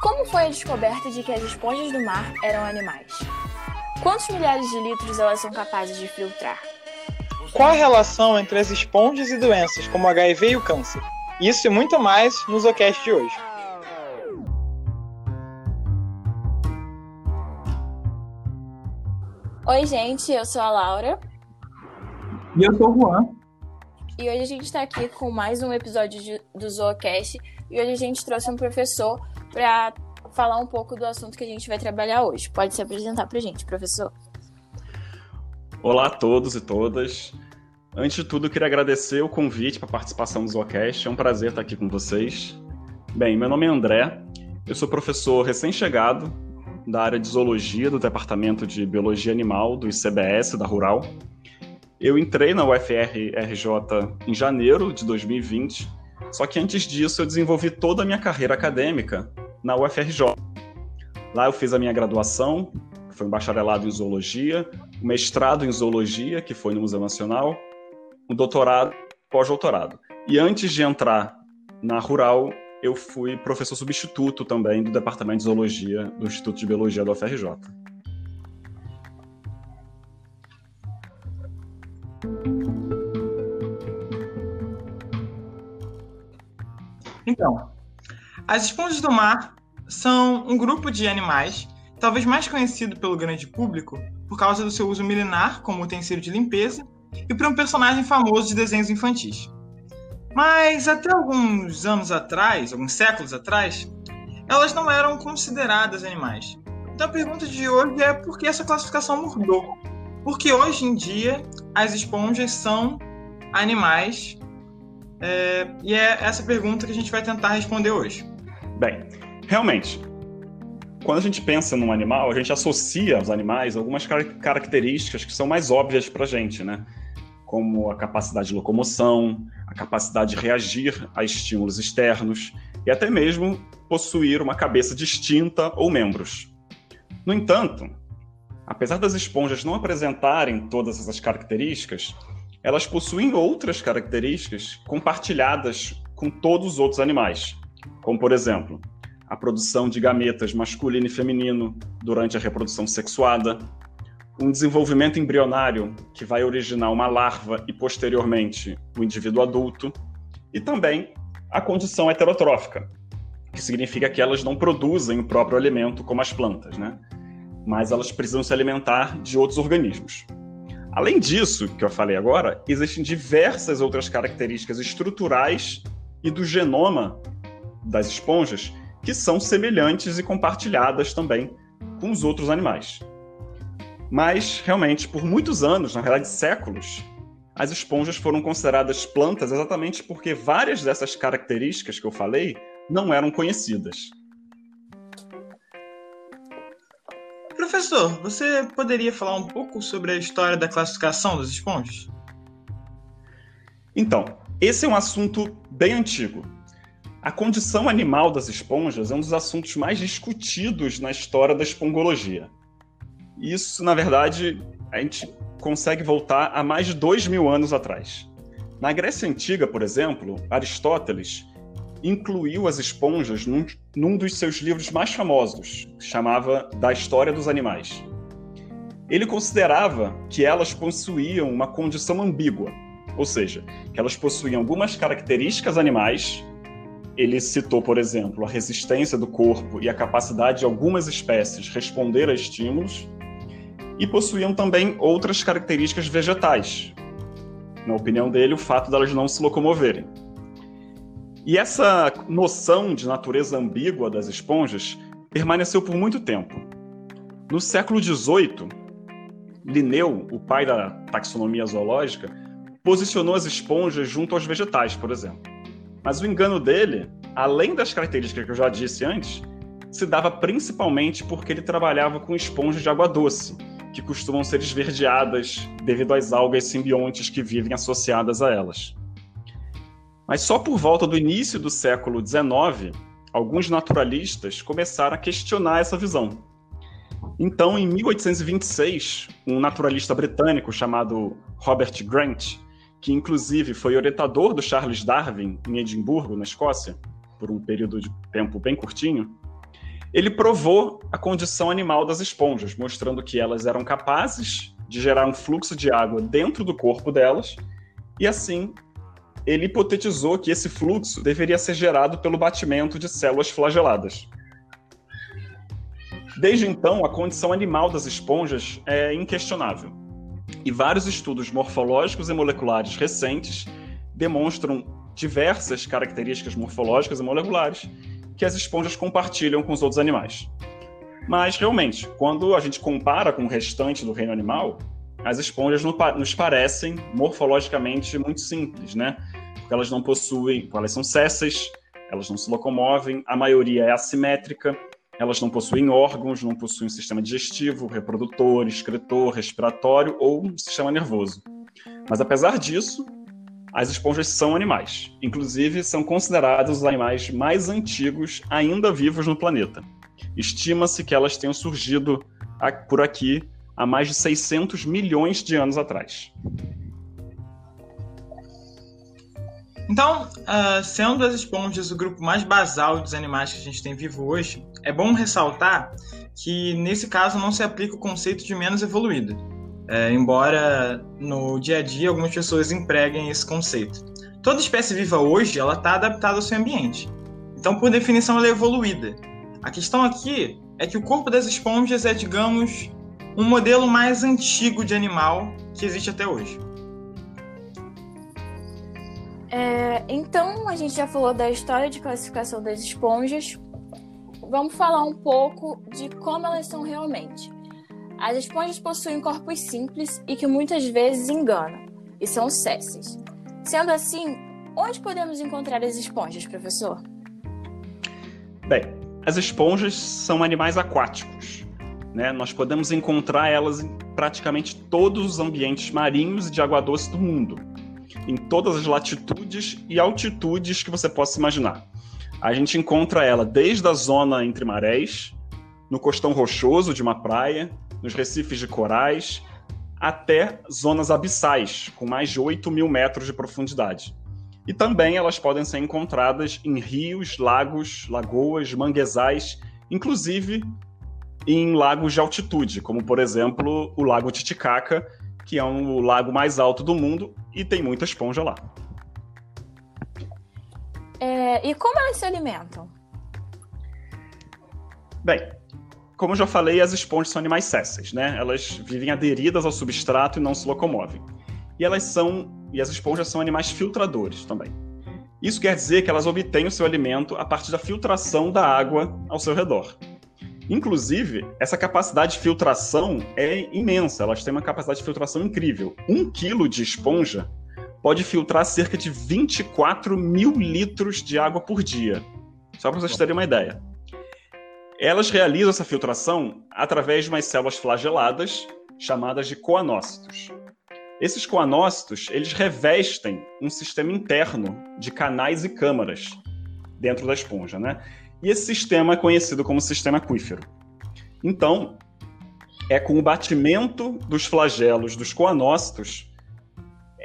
Como foi a descoberta de que as esponjas do mar eram animais? Quantos milhares de litros elas são capazes de filtrar? Qual a relação entre as esponjas e doenças como HIV e o câncer? Isso e muito mais no Zocast de hoje. Oi, gente, eu sou a Laura. E eu sou o Juan. E hoje a gente está aqui com mais um episódio de, do Zoocast. E hoje a gente trouxe um professor para falar um pouco do assunto que a gente vai trabalhar hoje. Pode se apresentar para a gente, professor. Olá a todos e todas. Antes de tudo, queria agradecer o convite para a participação do Zoocast. É um prazer estar aqui com vocês. Bem, meu nome é André, eu sou professor recém-chegado da área de zoologia do Departamento de Biologia Animal do ICBS da Rural. Eu entrei na UFR-RJ em janeiro de 2020, só que antes disso eu desenvolvi toda a minha carreira acadêmica na UFRJ. Lá eu fiz a minha graduação, que foi um bacharelado em zoologia, um mestrado em zoologia, que foi no Museu Nacional, um doutorado, pós-doutorado. E antes de entrar na Rural, eu fui professor substituto também do Departamento de Zoologia do Instituto de Biologia da UFRJ. Então, as esponjas do mar são um grupo de animais, talvez mais conhecido pelo grande público por causa do seu uso milenar como utensílio de limpeza e por um personagem famoso de desenhos infantis. Mas até alguns anos atrás, alguns séculos atrás, elas não eram consideradas animais. Então a pergunta de hoje é por que essa classificação mudou? Porque hoje em dia as esponjas são animais é, e é essa pergunta que a gente vai tentar responder hoje. Bem, realmente, quando a gente pensa num animal, a gente associa aos animais algumas car características que são mais óbvias para a gente, né? Como a capacidade de locomoção, a capacidade de reagir a estímulos externos e até mesmo possuir uma cabeça distinta ou membros. No entanto, apesar das esponjas não apresentarem todas essas características, elas possuem outras características compartilhadas com todos os outros animais, como por exemplo, a produção de gametas masculino e feminino durante a reprodução sexuada, um desenvolvimento embrionário que vai originar uma larva e posteriormente o indivíduo adulto, e também a condição heterotrófica, que significa que elas não produzem o próprio alimento como as plantas, né? Mas elas precisam se alimentar de outros organismos. Além disso, que eu falei agora, existem diversas outras características estruturais e do genoma das esponjas que são semelhantes e compartilhadas também com os outros animais. Mas, realmente, por muitos anos, na verdade séculos, as esponjas foram consideradas plantas exatamente porque várias dessas características que eu falei não eram conhecidas. Professor, você poderia falar um pouco sobre a história da classificação das esponjas? Então, esse é um assunto bem antigo. A condição animal das esponjas é um dos assuntos mais discutidos na história da espongologia. Isso, na verdade, a gente consegue voltar a mais de dois mil anos atrás. Na Grécia Antiga, por exemplo, Aristóteles incluiu as esponjas num, num dos seus livros mais famosos, que chamava Da História dos Animais. Ele considerava que elas possuíam uma condição ambígua, ou seja, que elas possuíam algumas características animais. Ele citou, por exemplo, a resistência do corpo e a capacidade de algumas espécies responder a estímulos, e possuíam também outras características vegetais. Na opinião dele, o fato delas não se locomoverem. E essa noção de natureza ambígua das esponjas permaneceu por muito tempo. No século XVIII, Linneu, o pai da taxonomia zoológica, posicionou as esponjas junto aos vegetais, por exemplo. Mas o engano dele, além das características que eu já disse antes, se dava principalmente porque ele trabalhava com esponjas de água doce, que costumam ser esverdeadas devido às algas simbiontes que vivem associadas a elas. Mas só por volta do início do século XIX, alguns naturalistas começaram a questionar essa visão. Então, em 1826, um naturalista britânico chamado Robert Grant, que inclusive foi orientador do Charles Darwin em Edimburgo, na Escócia, por um período de tempo bem curtinho, ele provou a condição animal das esponjas, mostrando que elas eram capazes de gerar um fluxo de água dentro do corpo delas, e assim ele hipotetizou que esse fluxo deveria ser gerado pelo batimento de células flageladas. Desde então, a condição animal das esponjas é inquestionável. E vários estudos morfológicos e moleculares recentes demonstram diversas características morfológicas e moleculares que as esponjas compartilham com os outros animais. Mas, realmente, quando a gente compara com o restante do reino animal, as esponjas nos parecem morfologicamente muito simples, né? Porque elas não possuem, elas são césseis, elas não se locomovem, a maioria é assimétrica, elas não possuem órgãos, não possuem sistema digestivo, reprodutor, excretor, respiratório ou sistema nervoso. Mas apesar disso, as esponjas são animais. Inclusive, são considerados os animais mais antigos ainda vivos no planeta. Estima-se que elas tenham surgido por aqui há mais de 600 milhões de anos atrás. Então, uh, sendo as esponjas o grupo mais basal dos animais que a gente tem vivo hoje, é bom ressaltar que nesse caso não se aplica o conceito de menos evoluído, é, embora no dia a dia algumas pessoas empreguem esse conceito. Toda espécie viva hoje ela está adaptada ao seu ambiente, então por definição ela é evoluída. A questão aqui é que o corpo das esponjas é, digamos, um modelo mais antigo de animal que existe até hoje. É, então, a gente já falou da história de classificação das esponjas. Vamos falar um pouco de como elas são realmente. As esponjas possuem corpos simples e que muitas vezes enganam, e são césseis. Sendo assim, onde podemos encontrar as esponjas, professor? Bem, as esponjas são animais aquáticos. Né? Nós podemos encontrar elas em praticamente todos os ambientes marinhos e de água doce do mundo em todas as latitudes e altitudes que você possa imaginar. A gente encontra ela desde a zona entre marés, no costão rochoso de uma praia, nos recifes de corais, até zonas abissais, com mais de 8 mil metros de profundidade. E também elas podem ser encontradas em rios, lagos, lagoas, manguezais, inclusive em lagos de altitude, como por exemplo o Lago Titicaca, que é um, o lago mais alto do mundo e tem muita esponja lá. É, e como elas se alimentam? Bem, como eu já falei, as esponjas são animais césseis, né? Elas vivem aderidas ao substrato e não se locomovem. E elas são, e as esponjas são animais filtradores também. Isso quer dizer que elas obtêm o seu alimento a partir da filtração da água ao seu redor. Inclusive, essa capacidade de filtração é imensa, elas têm uma capacidade de filtração incrível. Um quilo de esponja pode filtrar cerca de 24 mil litros de água por dia. Só para vocês terem uma ideia. Elas realizam essa filtração através de umas células flageladas chamadas de coanócitos. Esses coanócitos, eles revestem um sistema interno de canais e câmaras dentro da esponja, né? E esse sistema é conhecido como sistema aquífero. Então, é com o batimento dos flagelos dos coanócitos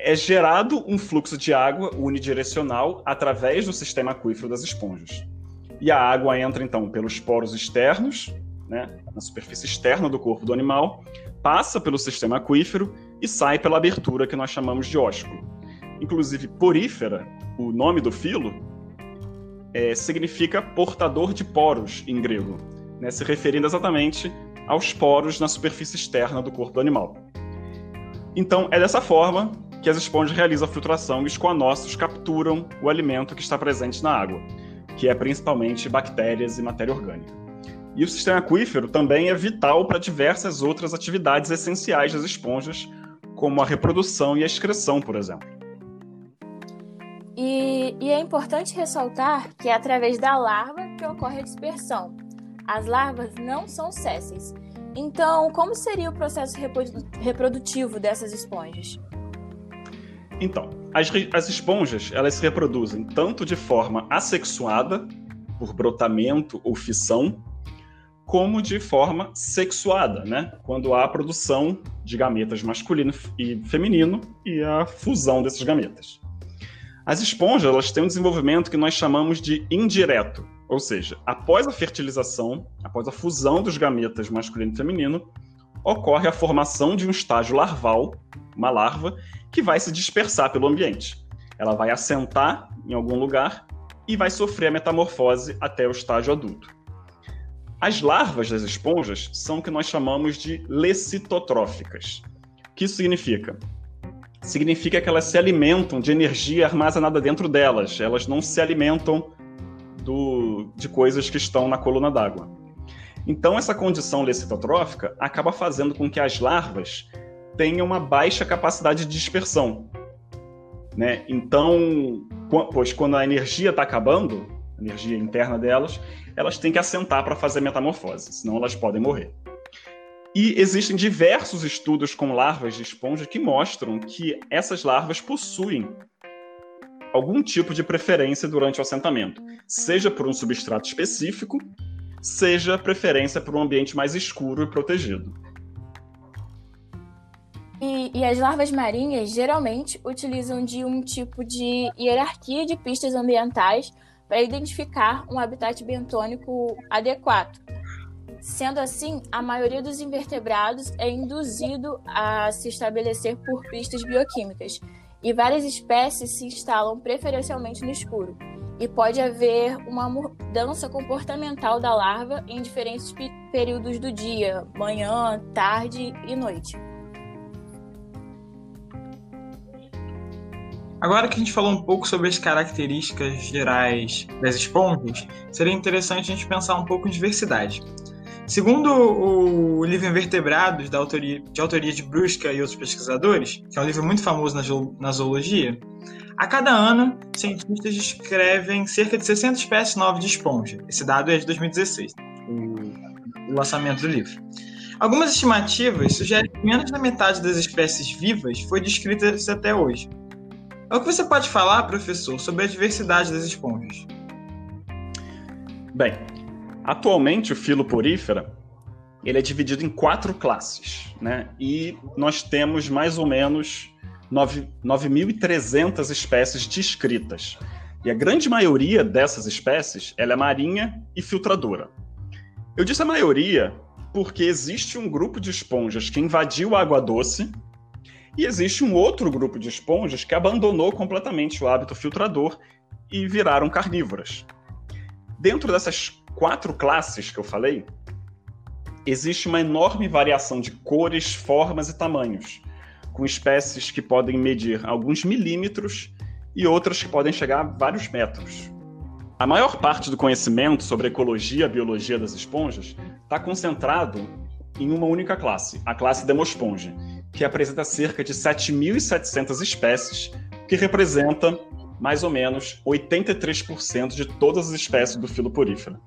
é gerado um fluxo de água unidirecional através do sistema aquífero das esponjas. E a água entra então pelos poros externos, né, na superfície externa do corpo do animal, passa pelo sistema aquífero e sai pela abertura que nós chamamos de ósculo. Inclusive, porífera, o nome do filo, é, significa portador de poros em grego, né, se referindo exatamente aos poros na superfície externa do corpo do animal. Então, é dessa forma que as esponjas realizam a filtração e os coanócitos capturam o alimento que está presente na água, que é principalmente bactérias e matéria orgânica. E o sistema aquífero também é vital para diversas outras atividades essenciais das esponjas, como a reprodução e a excreção, por exemplo. E, e é importante ressaltar que é através da larva que ocorre a dispersão. As larvas não são césseis. Então, como seria o processo reprodutivo dessas esponjas? Então, as, as esponjas elas se reproduzem tanto de forma assexuada, por brotamento ou fissão, como de forma sexuada, né? Quando há a produção de gametas masculino e feminino e a fusão desses gametas. As esponjas elas têm um desenvolvimento que nós chamamos de indireto, Ou seja, após a fertilização, após a fusão dos gametas masculino e feminino, ocorre a formação de um estágio larval, uma larva, que vai se dispersar pelo ambiente. Ela vai assentar em algum lugar e vai sofrer a metamorfose até o estágio adulto. As larvas das esponjas são o que nós chamamos de lecitotróficas. O que isso significa? Significa que elas se alimentam de energia armazenada dentro delas. Elas não se alimentam do, de coisas que estão na coluna d'água. Então, essa condição lecitotrófica acaba fazendo com que as larvas tenham uma baixa capacidade de dispersão. Né? Então, pois quando a energia está acabando, a energia interna delas, elas têm que assentar para fazer metamorfose, senão elas podem morrer. E existem diversos estudos com larvas de esponja que mostram que essas larvas possuem algum tipo de preferência durante o assentamento, seja por um substrato específico, seja preferência por um ambiente mais escuro e protegido. E, e, as larvas marinhas geralmente utilizam de um tipo de hierarquia de pistas ambientais para identificar um habitat bentônico adequado. Sendo assim, a maioria dos invertebrados é induzido a se estabelecer por pistas bioquímicas, e várias espécies se instalam preferencialmente no escuro. E pode haver uma mudança comportamental da larva em diferentes períodos do dia, manhã, tarde e noite. Agora que a gente falou um pouco sobre as características gerais das esponjas, seria interessante a gente pensar um pouco em diversidade. Segundo o livro Invertebrados, da autoria, de autoria de Brusca e outros pesquisadores, que é um livro muito famoso na, zoologia, a cada ano, cientistas descrevem cerca de 60 espécies novas de esponja. Esse dado é de 2016, o, lançamento do livro. Algumas estimativas sugerem que menos da metade das espécies vivas foi descrita até hoje. O que você pode falar, professor, sobre a diversidade das esponjas? Bem, Atualmente, o filo porífera ele é dividido em quatro classes, né? E nós temos mais ou menos 9.300 espécies descritas. E a grande maioria dessas espécies ela é marinha e filtradora. Eu disse a maioria porque existe um grupo de esponjas que invadiu a água doce e existe um outro grupo de esponjas que abandonou completamente o hábito filtrador e viraram carnívoras. Dentro dessas quatro classes que eu falei, existe uma enorme variação de cores, formas e tamanhos, com espécies que podem medir alguns milímetros e outras que podem chegar a vários metros. A maior parte do conhecimento sobre a ecologia e a biologia das esponjas está concentrado em uma única classe, a classe Demosponge, que apresenta cerca de 7.700 espécies, que representa mais ou menos 83% de todas as espécies do filo porífero.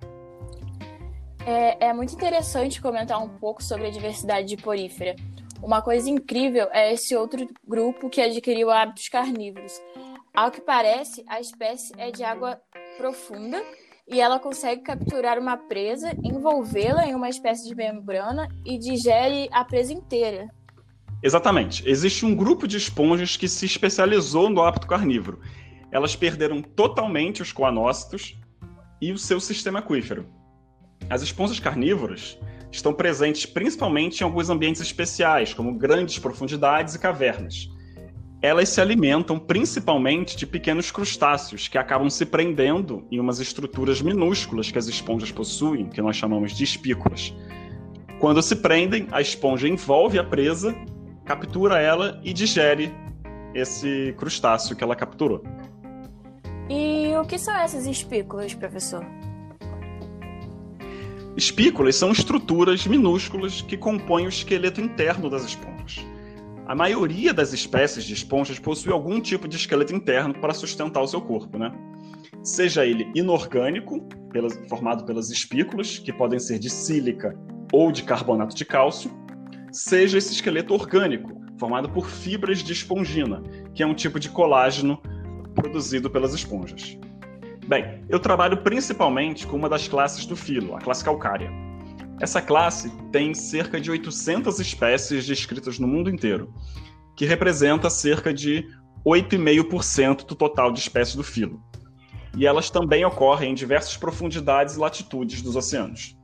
É, é muito interessante comentar um pouco sobre a diversidade de porífera. Uma coisa incrível é esse outro grupo que adquiriu hábitos carnívoros. Ao que parece, a espécie é de água profunda e ela consegue capturar uma presa, envolvê-la em uma espécie de membrana e digere a presa inteira. Exatamente. Existe um grupo de esponjas que se especializou no hábito carnívoro. Elas perderam totalmente os coanócitos e o seu sistema aquífero. As esponjas carnívoras estão presentes principalmente em alguns ambientes especiais, como grandes profundidades e cavernas. Elas se alimentam principalmente de pequenos crustáceos que acabam se prendendo em umas estruturas minúsculas que as esponjas possuem, que nós chamamos de espículas. Quando se prendem, a esponja envolve a presa, captura ela e digere esse crustáceo que ela capturou. E o que são essas espículas, professor? Espículas são estruturas minúsculas que compõem o esqueleto interno das esponjas. A maioria das espécies de esponjas possui algum tipo de esqueleto interno para sustentar o seu corpo, né? Seja ele inorgânico, formado pelas espículas, que podem ser de sílica ou de carbonato de cálcio, seja esse esqueleto orgânico, formado por fibras de espongina, que é um tipo de colágeno produzido pelas esponjas. Bem, eu trabalho principalmente com uma das classes do filo, a classe calcária. Essa classe tem cerca de 800 espécies descritas no mundo inteiro, que representa cerca de 8,5% do total de espécies do filo. e elas também ocorrem em diversas profundidades e latitudes dos oceanos.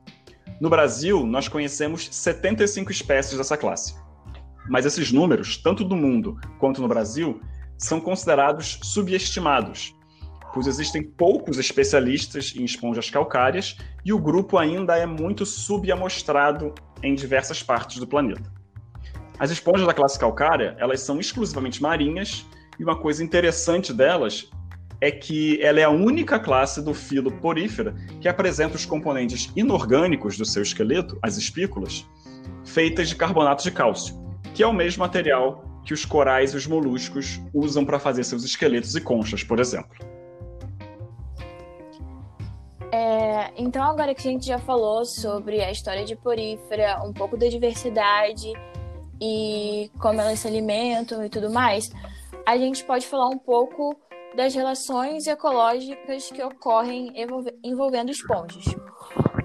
No Brasil, nós conhecemos 75 espécies dessa classe. Mas esses números, tanto do mundo quanto no Brasil, são considerados subestimados, pois existem poucos especialistas em esponjas calcárias e o grupo ainda é muito subamostrado em diversas partes do planeta. As esponjas da classe calcária, elas são exclusivamente marinhas e uma coisa interessante delas é que ela é a única classe do filo porífera que apresenta os componentes inorgânicos do seu esqueleto, as espículas, feitas de carbonato de cálcio, que é o mesmo material que os corais e os moluscos usam para fazer seus esqueletos e conchas, por exemplo. É, então, agora que a gente já falou sobre a história de porífera, um pouco da diversidade e como elas se alimentam e tudo mais, a gente pode falar um pouco das relações ecológicas que ocorrem envolvendo esponjas.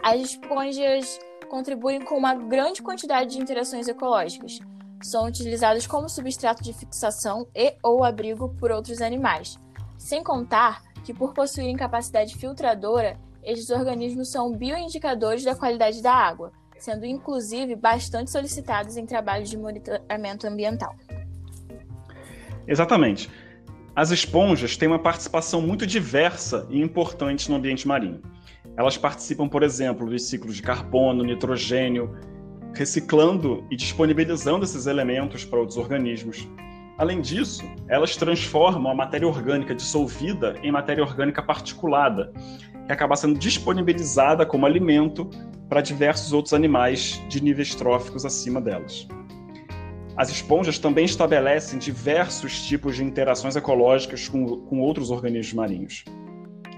As esponjas contribuem com uma grande quantidade de interações ecológicas. São utilizadas como substrato de fixação e ou abrigo por outros animais. Sem contar que, por possuírem capacidade filtradora, estes organismos são bioindicadores da qualidade da água, sendo inclusive bastante solicitados em trabalhos de monitoramento ambiental. Exatamente. As esponjas têm uma participação muito diversa e importante no ambiente marinho. Elas participam, por exemplo, dos ciclos de carbono, nitrogênio, reciclando e disponibilizando esses elementos para outros organismos. Além disso, elas transformam a matéria orgânica dissolvida em matéria orgânica particulada, que acaba sendo disponibilizada como alimento para diversos outros animais de níveis tróficos acima delas. As esponjas também estabelecem diversos tipos de interações ecológicas com, com outros organismos marinhos.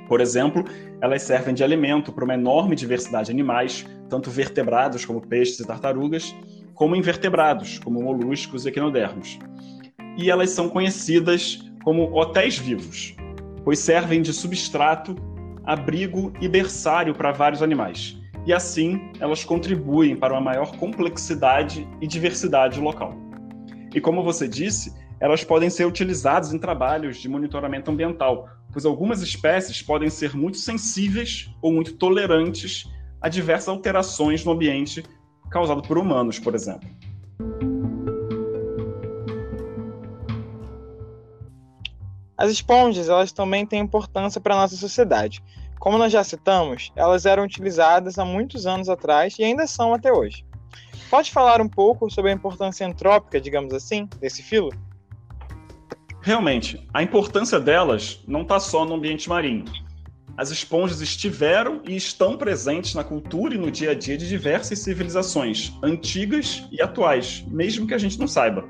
Por exemplo, elas servem de alimento para uma enorme diversidade de animais, tanto vertebrados como peixes e tartarugas, como invertebrados, como moluscos e equinodermos. E elas são conhecidas como hotéis vivos, pois servem de substrato, abrigo e berçário para vários animais. E assim, elas contribuem para uma maior complexidade e diversidade local. E como você disse, elas podem ser utilizadas em trabalhos de monitoramento ambiental, pois algumas espécies podem ser muito sensíveis ou muito tolerantes a diversas alterações no ambiente causado por humanos, por exemplo. As esponjas, elas também têm importância para a nossa sociedade. Como nós já citamos, elas eram utilizadas há muitos anos atrás e ainda são até hoje. Pode falar um pouco sobre a importância antrópica, digamos assim, desse filo? Realmente, a importância delas não está só no ambiente marinho. As esponjas estiveram e estão presentes na cultura e no dia a dia de diversas civilizações, antigas e atuais, mesmo que a gente não saiba.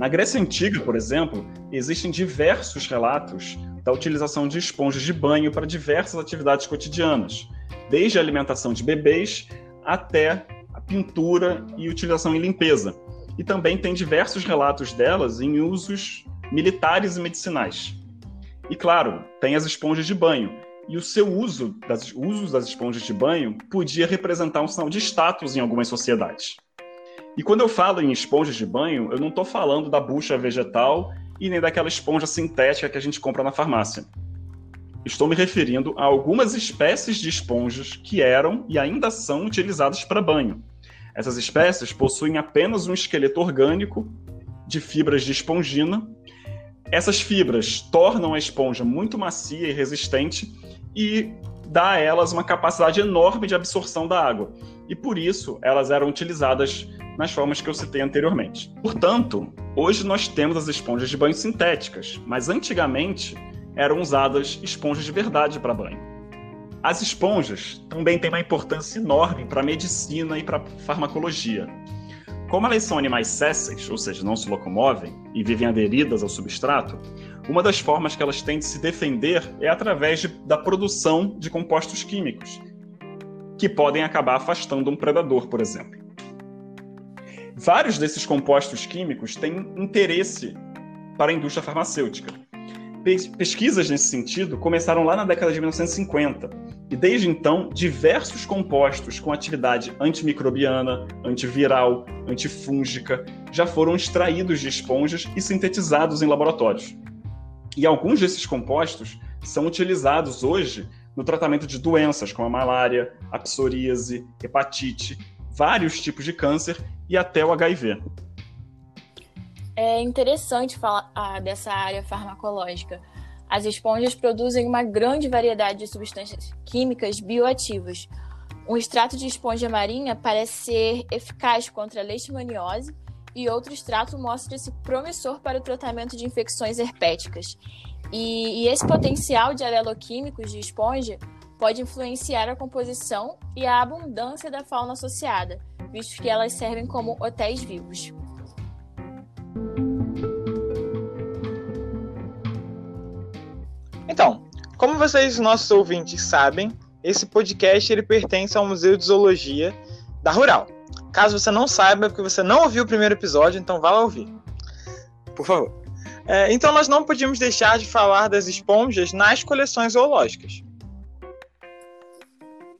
Na Grécia Antiga, por exemplo, existem diversos relatos da utilização de esponjas de banho para diversas atividades cotidianas, desde a alimentação de bebês até pintura e utilização em limpeza. E também tem diversos relatos delas em usos militares e medicinais. E claro, tem as esponjas de banho. E o seu uso, das, usos das esponjas de banho, podia representar um sinal de status em algumas sociedades. E quando eu falo em esponjas de banho, eu não estou falando da bucha vegetal e nem daquela esponja sintética que a gente compra na farmácia. Estou me referindo a algumas espécies de esponjas que eram e ainda são utilizadas para banho, essas espécies possuem apenas um esqueleto orgânico de fibras de espongina. Essas fibras tornam a esponja muito macia e resistente e dá a elas uma capacidade enorme de absorção da água. E por isso elas eram utilizadas nas formas que eu citei anteriormente. Portanto, hoje nós temos as esponjas de banho sintéticas, mas antigamente eram usadas esponjas de verdade para banho. As esponjas também têm uma importância enorme para a medicina e para a farmacologia. Como elas são animais sésseis, ou seja, não se locomovem e vivem aderidas ao substrato, uma das formas que elas têm de se defender é através de, da produção de compostos químicos, que podem acabar afastando um predador, por exemplo. Vários desses compostos químicos têm interesse para a indústria farmacêutica. Pesquisas nesse sentido começaram lá na década de 1950 e desde então diversos compostos com atividade antimicrobiana, antiviral, antifúngica já foram extraídos de esponjas e sintetizados em laboratórios. E alguns desses compostos são utilizados hoje no tratamento de doenças como a malária, a psoríase, hepatite, vários tipos de câncer e até o HIV. É interessante falar ah, dessa área farmacológica. As esponjas produzem uma grande variedade de substâncias químicas bioativas. Um extrato de esponja marinha parece ser eficaz contra a leishmaniose e outro extrato mostra-se promissor para o tratamento de infecções herpéticas. E, e esse potencial de aleloquímicos de esponja pode influenciar a composição e a abundância da fauna associada, visto que elas servem como hotéis vivos. Como vocês, nossos ouvintes, sabem, esse podcast ele pertence ao Museu de Zoologia da Rural. Caso você não saiba, porque você não ouviu o primeiro episódio, então vá lá ouvir. Por favor. É, então nós não podíamos deixar de falar das esponjas nas coleções zoológicas.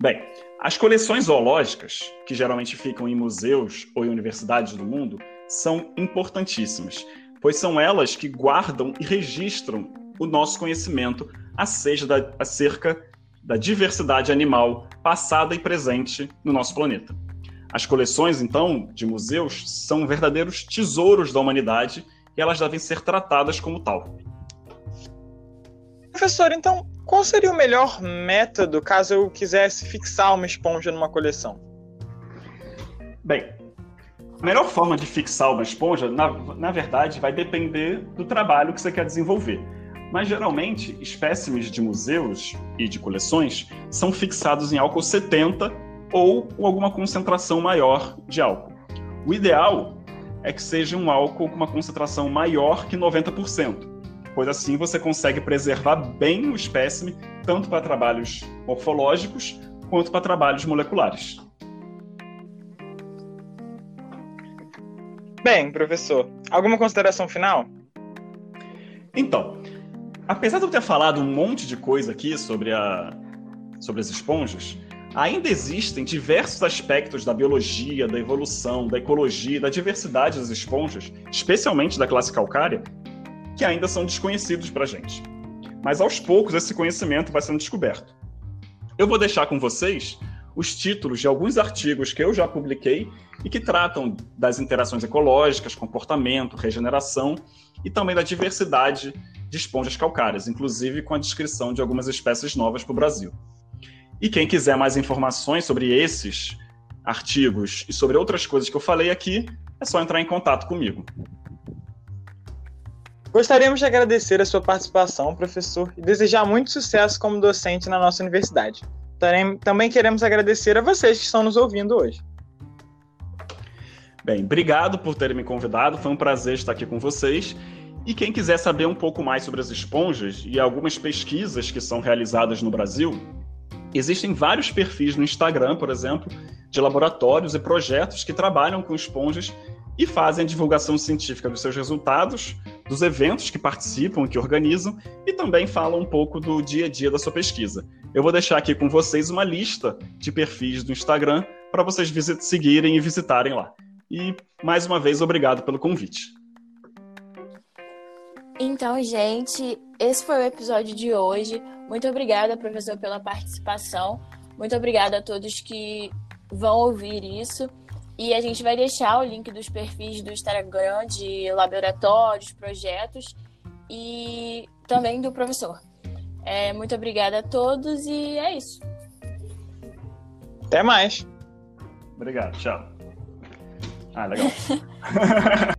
Bem, as coleções zoológicas, que geralmente ficam em museus ou em universidades do mundo, são importantíssimas, pois são elas que guardam e registram o nosso conhecimento acerca da diversidade animal passada e presente no nosso planeta. As coleções, então, de museus são verdadeiros tesouros da humanidade e elas devem ser tratadas como tal. Professor, então, qual seria o melhor método caso eu quisesse fixar uma esponja numa coleção? Bem, a melhor forma de fixar uma esponja, na, na verdade, vai depender do trabalho que você quer desenvolver. Mas geralmente, espécimes de museus e de coleções são fixados em álcool 70 ou com alguma concentração maior de álcool. O ideal é que seja um álcool com uma concentração maior que 90%, pois assim você consegue preservar bem o espécime tanto para trabalhos morfológicos quanto para trabalhos moleculares. Bem, professor, alguma consideração final? Então, apesar de eu ter falado um monte de coisa aqui sobre, a, sobre as esponjas, ainda existem diversos aspectos da biologia, da evolução, da ecologia, da diversidade das esponjas, especialmente da classe calcária, que ainda são desconhecidos para a gente. Mas aos poucos esse conhecimento vai sendo descoberto. Eu vou deixar com vocês os títulos de alguns artigos que eu já publiquei e que tratam das interações ecológicas, comportamento, regeneração e também da diversidade de esponjas calcárias, inclusive com a descrição de algumas espécies novas para o Brasil. E quem quiser mais informações sobre esses artigos e sobre outras coisas que eu falei aqui, é só entrar em contato comigo. Gostaríamos de agradecer a sua participação, professor, e desejar muito sucesso como docente na nossa universidade. Também queremos agradecer a vocês que estão nos ouvindo hoje. Bem, obrigado por terem me convidado, foi um prazer estar aqui com vocês. E quem quiser saber um pouco mais sobre as esponjas e algumas pesquisas que são realizadas no Brasil, existem vários perfis no Instagram, por exemplo, de laboratórios e projetos que trabalham com esponjas e fazem a divulgação científica dos seus resultados, dos eventos que participam, que organizam e também falam um pouco do dia a dia da sua pesquisa. Eu vou deixar aqui com vocês uma lista de perfis do Instagram para vocês seguirem e visitarem lá. E mais uma vez, obrigado pelo convite. Então, gente, esse foi o episódio de hoje. Muito obrigada, professor, pela participação. Muito obrigada a todos que vão ouvir isso. E a gente vai deixar o link dos perfis do Instagram de laboratórios, projetos e também do professor. É, muito obrigada a todos e é isso. Até mais. Obrigado, tchau. Ah, legal.